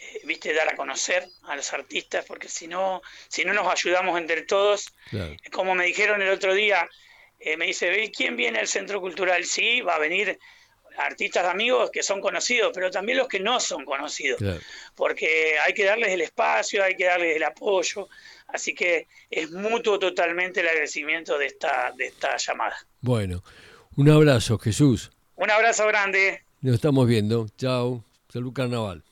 eh, viste, dar a conocer a los artistas, porque si no, si no nos ayudamos entre todos, como me dijeron el otro día, eh, me dice, ¿quién viene al Centro Cultural? Sí, va a venir artistas amigos que son conocidos, pero también los que no son conocidos, porque hay que darles el espacio, hay que darles el apoyo, así que es mutuo totalmente el agradecimiento de esta, de esta llamada. Bueno, un abrazo, Jesús. Un abrazo grande. Nos estamos viendo. Chao. Salud Carnaval.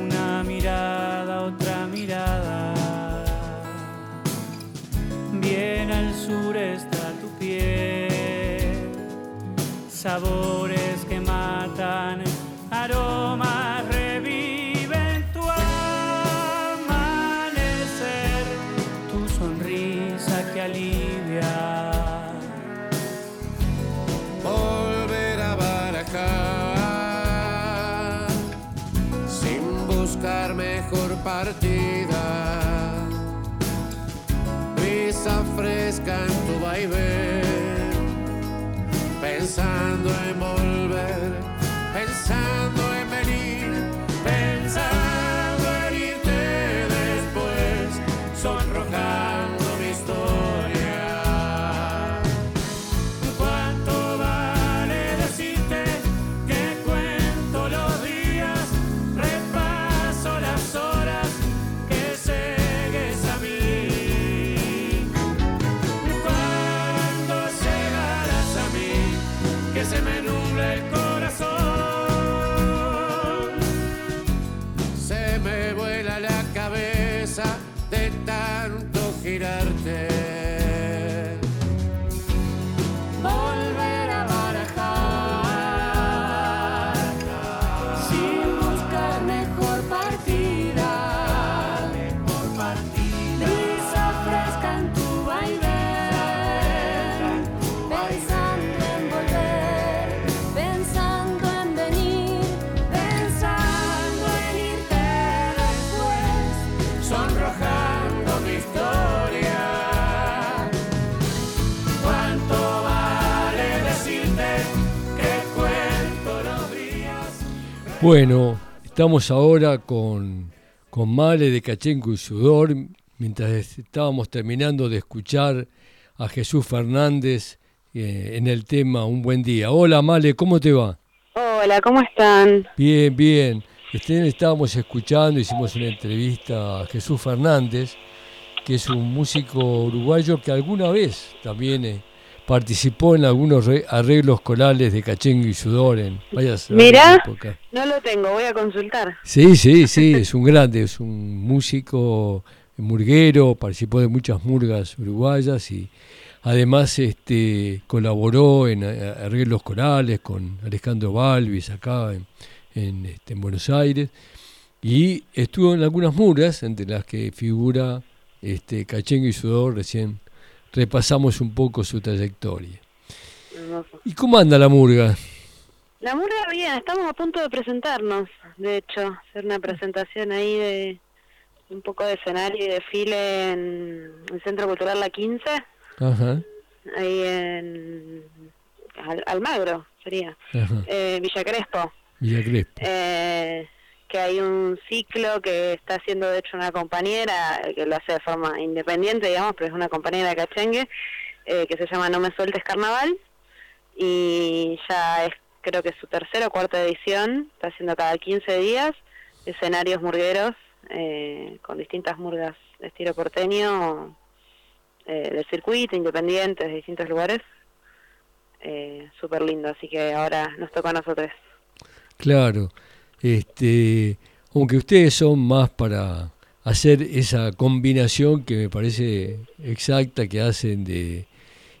Una mirada, otra mirada. Bien al sur está tu piel, sabores tu vaivén, pensando en volver, pensando en Bueno, estamos ahora con, con Male de Cachenco y Sudor, mientras estábamos terminando de escuchar a Jesús Fernández eh, en el tema Un buen día. Hola Male, ¿cómo te va? Hola, ¿cómo están? Bien, bien. Este, estábamos escuchando, hicimos una entrevista a Jesús Fernández, que es un músico uruguayo que alguna vez también eh, participó en algunos arreglos corales de Cachengo y Sudor en varias Mira, no lo tengo, voy a consultar. Sí, sí, sí, es un grande, es un músico murguero, participó de muchas murgas uruguayas y además este colaboró en arreglos corales con Alejandro Balvis acá en, este, en Buenos Aires. Y estuvo en algunas murgas entre las que figura este Cachengo y Sudor recién repasamos un poco su trayectoria. ¿Y cómo anda la murga? La murga bien, estamos a punto de presentarnos, de hecho, hacer una presentación ahí de un poco de escenario y desfile en el Centro Cultural La 15, Ajá. ahí en Almagro sería, eh, Villa Crespo. Villa Crespo. Eh, que hay un ciclo que está haciendo de hecho una compañera, que lo hace de forma independiente, digamos, pero es una compañera de Cachengue, eh, que se llama No me sueltes carnaval, y ya es creo que su tercera o cuarta edición, está haciendo cada 15 días escenarios murgueros eh, con distintas murgas de estilo porteño, eh, del circuito, independientes, de distintos lugares. Eh, Súper lindo, así que ahora nos toca a nosotros. Claro, este, aunque ustedes son más para hacer esa combinación que me parece exacta que hacen de,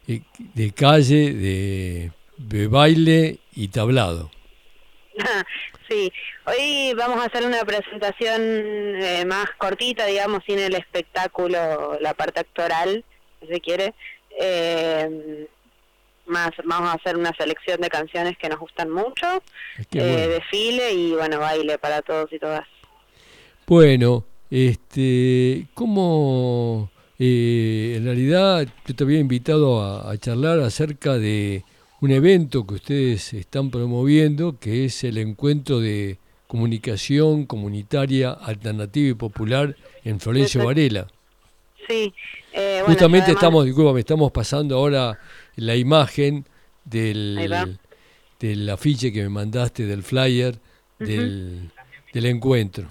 de calle, de, baile y tablado. sí, hoy vamos a hacer una presentación eh, más cortita, digamos, sin el espectáculo, la parte actoral, si se quiere. Eh, más vamos a hacer una selección de canciones que nos gustan mucho, eh, desfile y bueno, baile para todos y todas. Bueno, este, ¿cómo eh, en realidad yo te había invitado a, charlar acerca de un evento que ustedes están promoviendo, que es el encuentro de comunicación comunitaria alternativa y popular en Florencio Varela. Sí, eh, justamente estamos, disculpa, estamos pasando ahora la imagen del, del afiche que me mandaste, del flyer, del, del encuentro.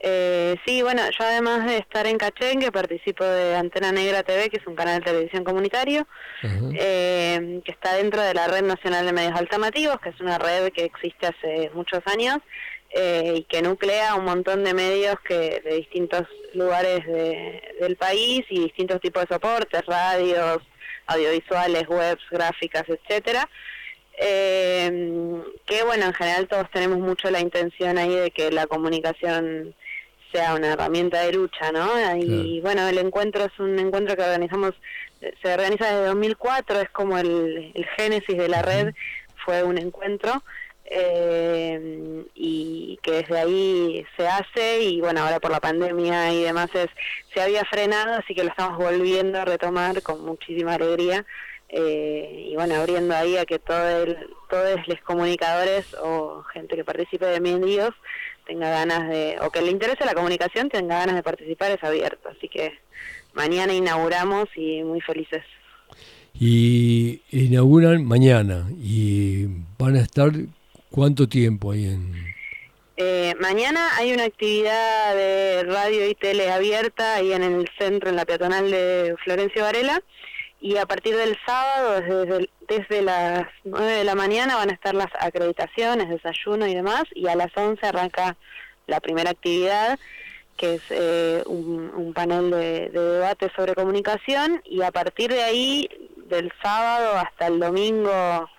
Eh, sí, bueno, yo además de estar en Cachengue, participo de Antena Negra TV, que es un canal de televisión comunitario, eh, que está dentro de la Red Nacional de Medios Alternativos, que es una red que existe hace muchos años eh, y que nuclea un montón de medios que de distintos lugares del país y distintos tipos de soportes, radios, audiovisuales, webs, gráficas, etcétera. Eh, que bueno, en general todos tenemos mucho la intención ahí de que la comunicación sea una herramienta de lucha, ¿no? Y bueno, el encuentro es un encuentro que organizamos, se organiza desde 2004, es como el, el génesis de la red, fue un encuentro eh, y que desde ahí se hace y bueno, ahora por la pandemia y demás es, se había frenado, así que lo estamos volviendo a retomar con muchísima alegría eh, y bueno, abriendo ahí a que todo el, todos los comunicadores o gente que participe de medios tenga ganas de, o que le interese la comunicación, tenga ganas de participar, es abierto. Así que mañana inauguramos y muy felices. Y inauguran mañana y van a estar cuánto tiempo ahí en... Eh, mañana hay una actividad de radio y tele abierta ahí en el centro, en la peatonal de Florencio Varela. Y a partir del sábado, desde, desde las 9 de la mañana, van a estar las acreditaciones, desayuno y demás, y a las 11 arranca la primera actividad, que es eh, un, panel de, debate sobre comunicación, y a partir de ahí, del sábado hasta el domingo,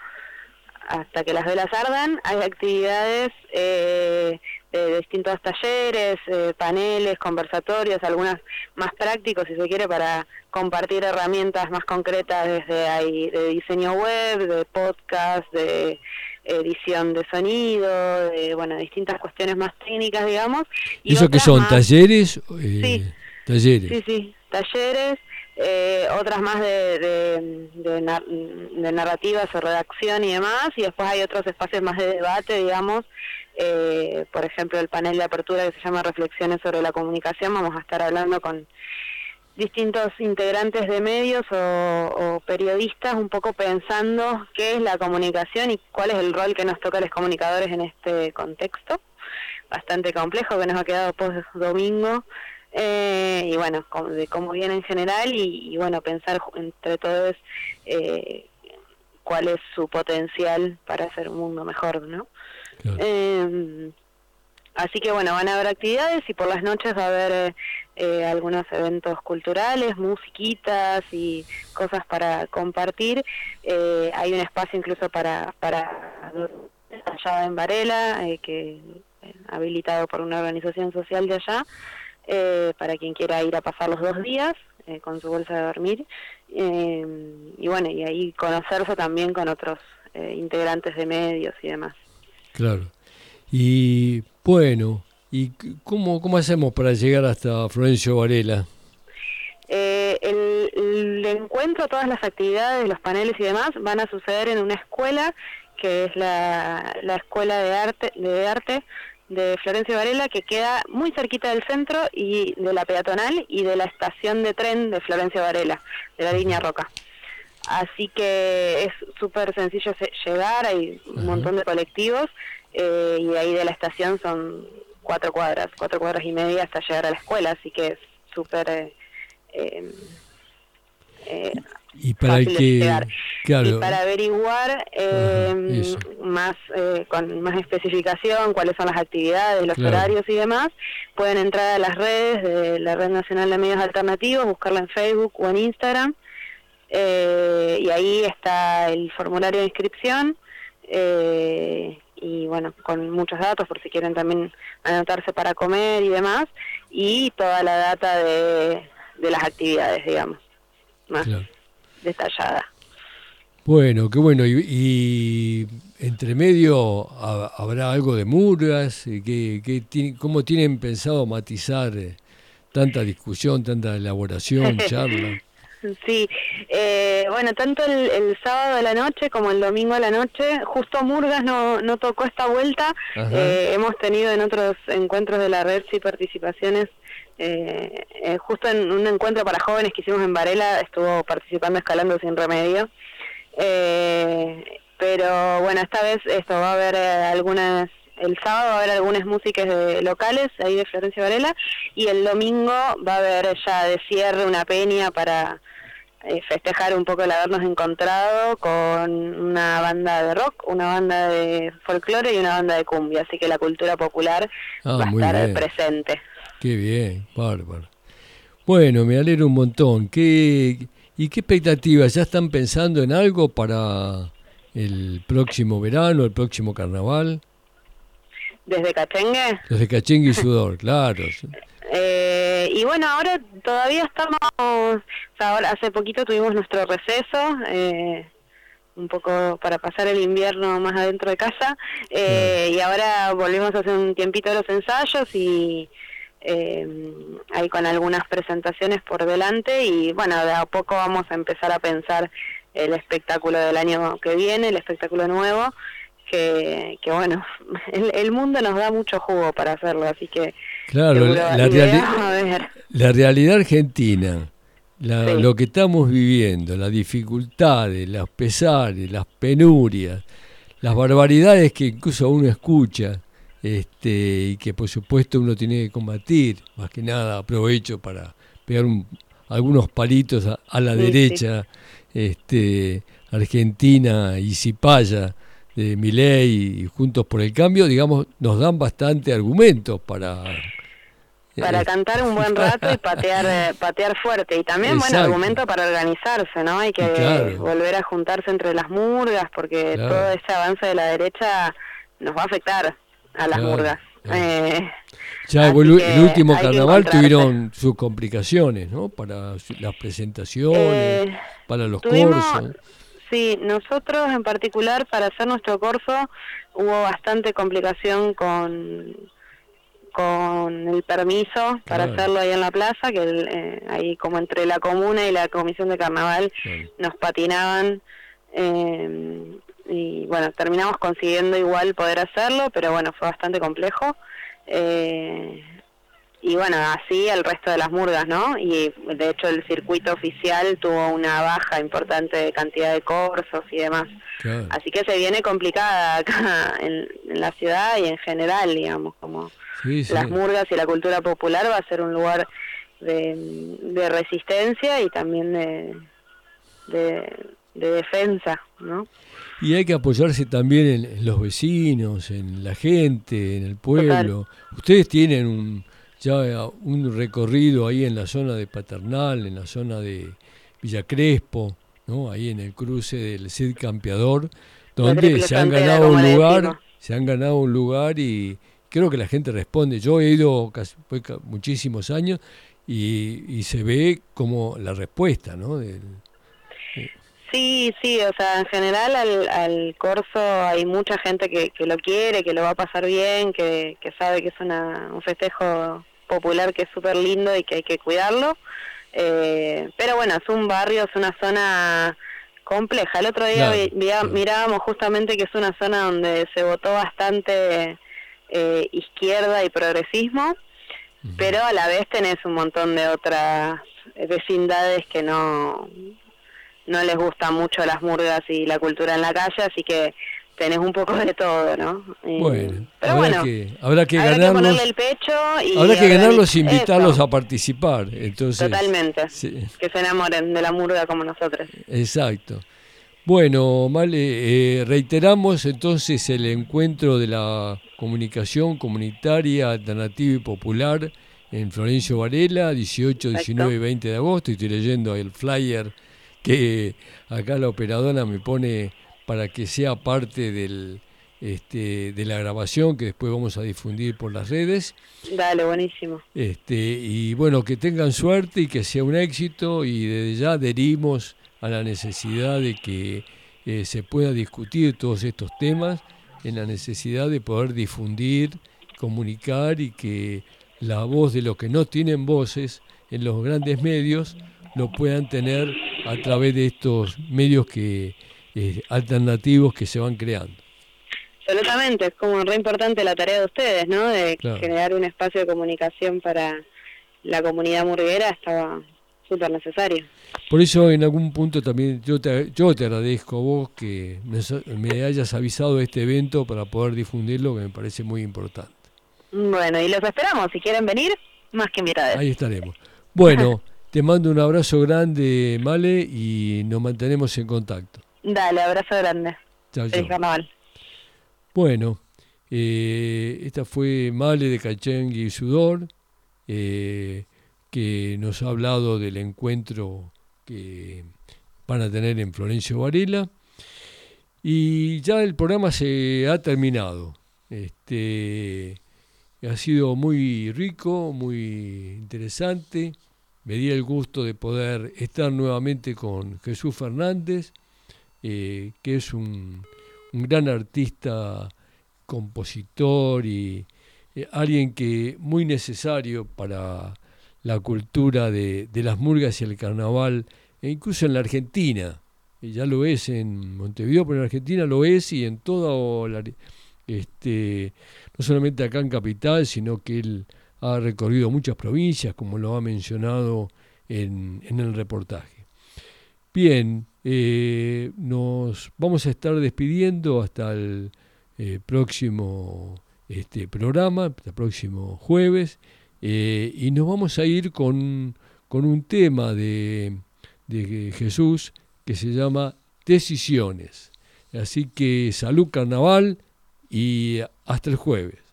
hasta que las velas ardan, hay actividades eh, de distintos talleres, eh, paneles, conversatorios, algunas más prácticos si se quiere para compartir herramientas más concretas desde ahí de diseño web, de podcast, de edición de sonido, de bueno distintas cuestiones más técnicas digamos. ¿Y ¿Eso que son talleres? Eh, sí, talleres. Sí, sí, talleres. Eh, otras más de, de, narrativas o redacción y demás, y después hay otros espacios más de debate, digamos, eh, por ejemplo el panel de apertura que se llama Reflexiones sobre la comunicación, vamos a estar hablando con distintos integrantes de medios o, periodistas un poco pensando qué es la comunicación y cuál es el rol que nos toca a los comunicadores en este contexto. Bastante complejo que nos ha quedado post domingo eh, y bueno de cómo viene en general y, bueno pensar entre todos eh, cuál es su potencial para hacer un mundo mejor no eh, Así que bueno, van a haber actividades y por las noches va a haber eh, eh, algunos eventos culturales, musiquitas y cosas para compartir. Eh, hay un espacio incluso para, para allá en Varela, que habilitado por una organización social de allá, para quien quiera ir a pasar los dos días con su bolsa de dormir. y bueno, y ahí conocerse también con otros integrantes de medios y demás. Claro. Y bueno, ¿y cómo, cómo hacemos para llegar hasta Florencio Varela? Eh, el, encuentro, todas las actividades, los paneles y demás van a suceder en una escuela que es la, la Escuela de Arte, de Arte de Florencio Varela, que queda muy cerquita del centro y de la peatonal y de la estación de tren de Florencio Varela, de la línea Roca. Así que es súper sencillo llegar, hay un montón de colectivos eh, y de ahí de la estación son cuatro cuadras, cuatro cuadras y media hasta llegar a la escuela, así que es súper eh, eh, eh y para fácil que, llegar. Y para averiguar más con más especificación cuáles son las actividades, los horarios y demás, pueden entrar a las redes de la Red Nacional de Medios Alternativos, buscarla en Facebook o en Instagram, y ahí está el formulario de inscripción. Eh, y bueno, con muchos datos por si quieren también anotarse para comer y demás, y toda la data de, de las actividades, digamos, más detallada. Bueno, qué bueno. Y, entre medio habrá algo de murgas, que, que, ¿cómo tienen pensado matizar eh, tanta discusión, tanta elaboración, charla? Sí, eh, bueno, tanto el, sábado de la noche como el domingo de la noche, justo Murgas no, no tocó esta vuelta, eh, hemos tenido en otros encuentros de la red y participaciones, eh, justo en un encuentro para jóvenes que hicimos en Varela, estuvo participando Escalando Sin Remedio, pero bueno, esta vez esto va a haber algunas el sábado va a haber algunas músicas locales ahí de Florencia Varela y el domingo va a haber ya de cierre una peña para eh, festejar un poco el habernos encontrado con una banda de rock, una banda de folclore y una banda de cumbia, así que la cultura popular ah, va a estar presente. Qué bien, bárbaro. Bueno, me alegro un montón. ¿Qué, ¿Y qué expectativas? ¿Ya están pensando en algo para el próximo verano, el próximo carnaval? ¿Desde Cachengue? Desde Cachengue y Sudor, claro. Eh, y bueno, ahora todavía estamos, ahora hace poquito tuvimos nuestro receso, eh, un poco para pasar el invierno más adentro de casa, eh, y ahora volvimos a hacer un tiempito de los ensayos y ahí con algunas presentaciones por delante y bueno, de a poco vamos a empezar a pensar el espectáculo del año que viene, el espectáculo nuevo que, que bueno, el, mundo nos da mucho jugo para hacerlo, así que... Claro, la, la, realidad argentina, lo que estamos viviendo, las dificultades, los pesares, las penurias, las barbaridades que incluso uno escucha, este, y que por supuesto uno tiene que combatir, más que nada aprovecho para pegar algunos palitos a, la derecha, este, Argentina y Cipaya, de Miley y Juntos por el Cambio, digamos, nos dan bastante argumentos para... Para eh, cantar un buen rato y patear eh, patear fuerte. Y también buen argumento para organizarse, ¿no? Hay que volver a juntarse entre las murgas porque todo ese avance de la derecha nos va a afectar a las murgas. Eh, ya el, último carnaval tuvieron sus complicaciones, ¿no? Para las presentaciones, para los cursos. Sí, nosotros en particular para hacer nuestro curso hubo bastante complicación con, con el permiso para hacerlo ahí en la plaza, que eh, ahí como entre la comuna y la comisión de carnaval nos patinaban eh, y bueno, terminamos consiguiendo igual poder hacerlo, pero bueno, fue bastante complejo. Eh, y bueno, así el resto de las murgas, ¿no? Y de hecho el circuito oficial tuvo una baja importante de cantidad de corsos y demás. Así que se viene complicada acá en, la ciudad y en general, digamos, como las murgas y la cultura popular va a ser un lugar de, resistencia y también de, de, defensa, ¿no? Y hay que apoyarse también en, los vecinos, en la gente, en el pueblo. Ustedes tienen un, ya un recorrido ahí en la zona de Paternal, en la zona de Villa Crespo, ¿no? ahí en el cruce del Cid Campeador, donde se han ganado un lugar, se han ganado un lugar y creo que la gente responde. Yo he ido casi, muchísimos años y, se ve como la respuesta, ¿no? Sí, sí, o sea, en general al, al corso hay mucha gente que, que, lo quiere, que lo va a pasar bien, que, que sabe que es una, un festejo popular que es súper lindo y que hay que cuidarlo. Eh, pero bueno, es un barrio, es una zona compleja. El otro día mirábamos justamente que es una zona donde se votó bastante eh, izquierda y progresismo, pero a la vez tenés un montón de otras vecindades que no no les gusta mucho las murgas y la cultura en la calle, así que tenés un poco de todo, ¿no? bueno, habrá, que, habrá que ganarlos. el pecho habrá que ganarlos e invitarlos a participar. Entonces, Totalmente. Que se enamoren de la murga como nosotros. Exacto. Bueno, Male, eh, reiteramos entonces el encuentro de la comunicación comunitaria, alternativa y popular en Florencio Varela, 18, 19 y 20 de agosto. Estoy leyendo el flyer que acá la operadora me pone para que sea parte del, este, de la grabación que después vamos a difundir por las redes. Dale, buenísimo. Este, y bueno, que tengan suerte y que sea un éxito y desde ya adherimos a la necesidad de que eh, se pueda discutir todos estos temas, en la necesidad de poder difundir, comunicar y que la voz de los que no tienen voces en los grandes medios lo puedan tener a través de estos medios que eh, alternativos que se van creando. Absolutamente, es como re importante la tarea de ustedes, ¿no? De generar un espacio de comunicación para la comunidad murguera, estaba súper necesario. Por eso en algún punto también yo te, yo te agradezco a vos que me, hayas avisado de este evento para poder difundirlo, que me parece muy importante. Bueno, y los esperamos, si quieren venir, más que invitados. Ahí estaremos. Bueno, te mando un abrazo grande, Male, y nos mantenemos en contacto. Dale, abrazo grande. Chao, carnaval. Bueno, eh, esta fue Male de Cachengui y Sudor, eh, que nos ha hablado del encuentro que van a tener en Florencio Varela. Y ya el programa se ha terminado. Este, ha sido muy rico, muy interesante. Me di el gusto de poder estar nuevamente con Jesús Fernández eh, que es un, gran artista, compositor y eh, alguien que muy necesario para la cultura de, las murgas y el carnaval, e incluso en la Argentina. ya lo es en Montevideo, pero en Argentina lo es y en toda la, este, no solamente acá en Capital, sino que él ha recorrido muchas provincias, como lo ha mencionado en, en el reportaje. Bien, eh, nos vamos a estar despidiendo hasta el eh, próximo este, programa, hasta el próximo jueves, eh, y nos vamos a ir con, con un tema de, de Jesús que se llama Decisiones. Así que salud carnaval y hasta el jueves.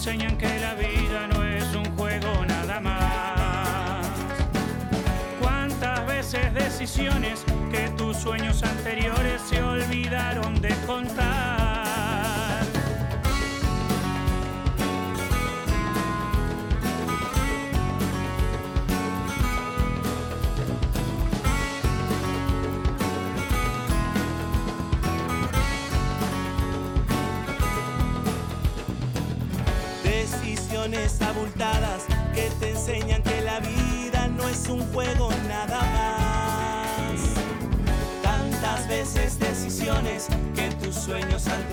Enseñan que la vida no es un juego nada más. ¿Cuántas veces decisiones que tus sueños anteriores se olvidaron de contar? sueños antes